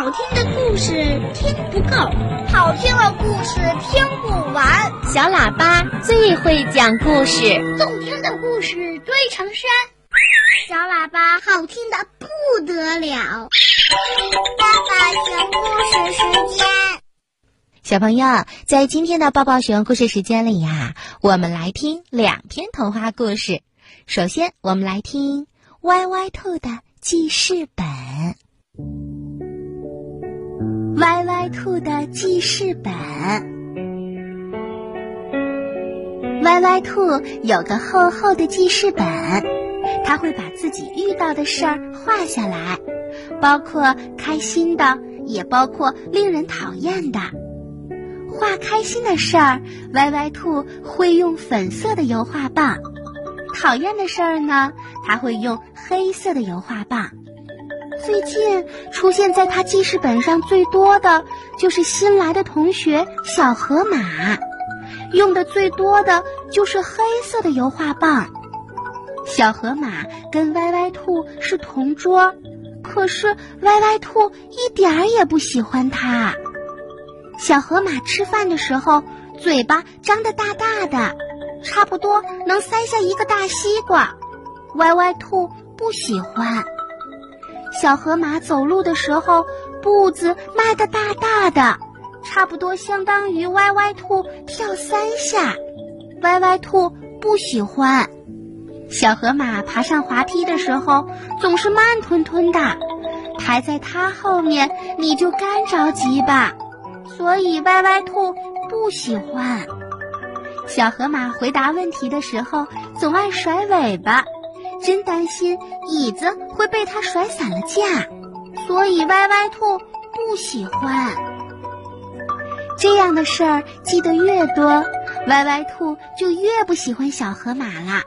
好听的故事听不够，好听的故事听不完。小喇叭最会讲故事，动听的故事堆成山。小喇叭好听的不得了。爸爸讲故事时间。小朋友，在今天的抱抱熊故事时间里呀，我们来听两篇童话故事。首先，我们来听《歪歪兔的记事本》。歪歪兔的记事本。歪歪兔有个厚厚的记事本，他会把自己遇到的事儿画下来，包括开心的，也包括令人讨厌的。画开心的事儿，歪歪兔会用粉色的油画棒；讨厌的事儿呢，他会用黑色的油画棒。最近出现在他记事本上最多的就是新来的同学小河马，用的最多的就是黑色的油画棒。小河马跟歪歪兔是同桌，可是歪歪兔一点儿也不喜欢他。小河马吃饭的时候嘴巴张得大大的，差不多能塞下一个大西瓜，歪歪兔不喜欢。小河马走路的时候，步子迈得大大的，差不多相当于歪歪兔跳三下。歪歪兔不喜欢。小河马爬上滑梯的时候，总是慢吞吞的，排在它后面你就干着急吧。所以歪歪兔不喜欢。小河马回答问题的时候，总爱甩尾巴。真担心椅子会被他甩散了架，所以歪歪兔不喜欢这样的事儿。记得越多，歪歪兔就越不喜欢小河马啦。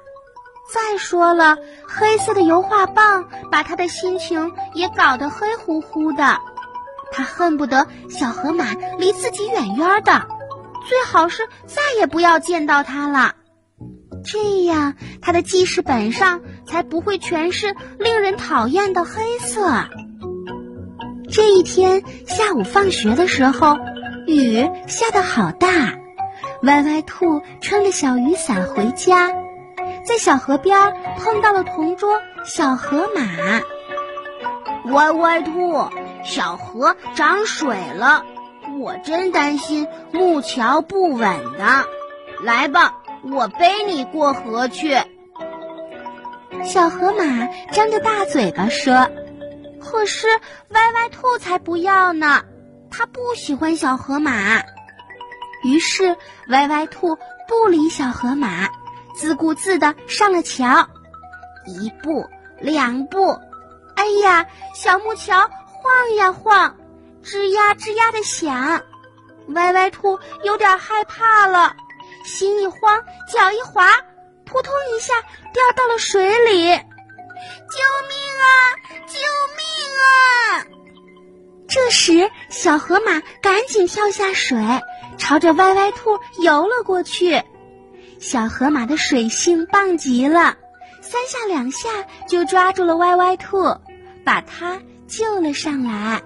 再说了，黑色的油画棒把他的心情也搞得黑乎乎的。他恨不得小河马离自己远远的，最好是再也不要见到他了。这样，他的记事本上才不会全是令人讨厌的黑色。这一天下午放学的时候，雨下得好大，歪歪兔撑着小雨伞回家，在小河边碰到了同桌小河马。歪歪兔，小河涨水了，我真担心木桥不稳的。来吧。我背你过河去。小河马张着大嘴巴说：“可是歪歪兔才不要呢，它不喜欢小河马。”于是歪歪兔不理小河马，自顾自的上了桥。一步，两步，哎呀，小木桥晃呀晃，吱呀吱呀的响，歪歪兔有点害怕了。心一慌，脚一滑，扑通一下掉到了水里！救命啊！救命啊！这时，小河马赶紧跳下水，朝着歪歪兔游了过去。小河马的水性棒极了，三下两下就抓住了歪歪兔，把它救了上来。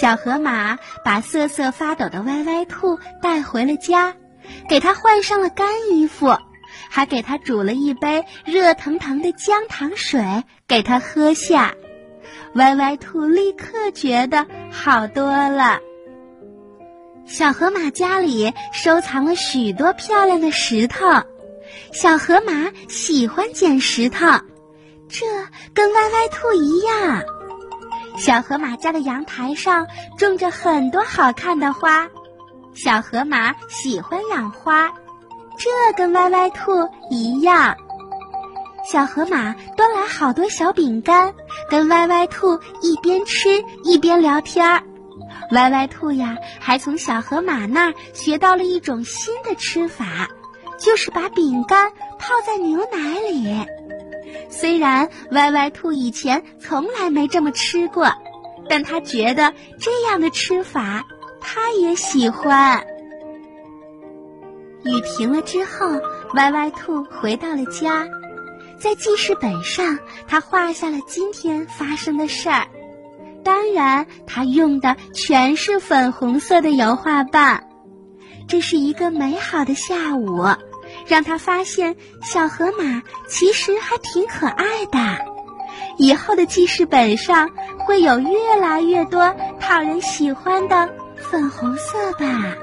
小河马把瑟瑟发抖的歪歪兔带回了家。给他换上了干衣服，还给他煮了一杯热腾腾的姜糖水给他喝下。歪歪兔立刻觉得好多了。小河马家里收藏了许多漂亮的石头，小河马喜欢捡石头，这跟歪歪兔一样。小河马家的阳台上种着很多好看的花。小河马喜欢养花，这跟歪歪兔一样。小河马端来好多小饼干，跟歪歪兔一边吃一边聊天儿。歪歪兔呀，还从小河马那儿学到了一种新的吃法，就是把饼干泡在牛奶里。虽然歪歪兔以前从来没这么吃过，但他觉得这样的吃法。他也喜欢。雨停了之后，歪歪兔回到了家，在记事本上，他画下了今天发生的事儿。当然，他用的全是粉红色的油画棒。这是一个美好的下午，让他发现小河马其实还挺可爱的。以后的记事本上会有越来越多讨人喜欢的粉红色吧。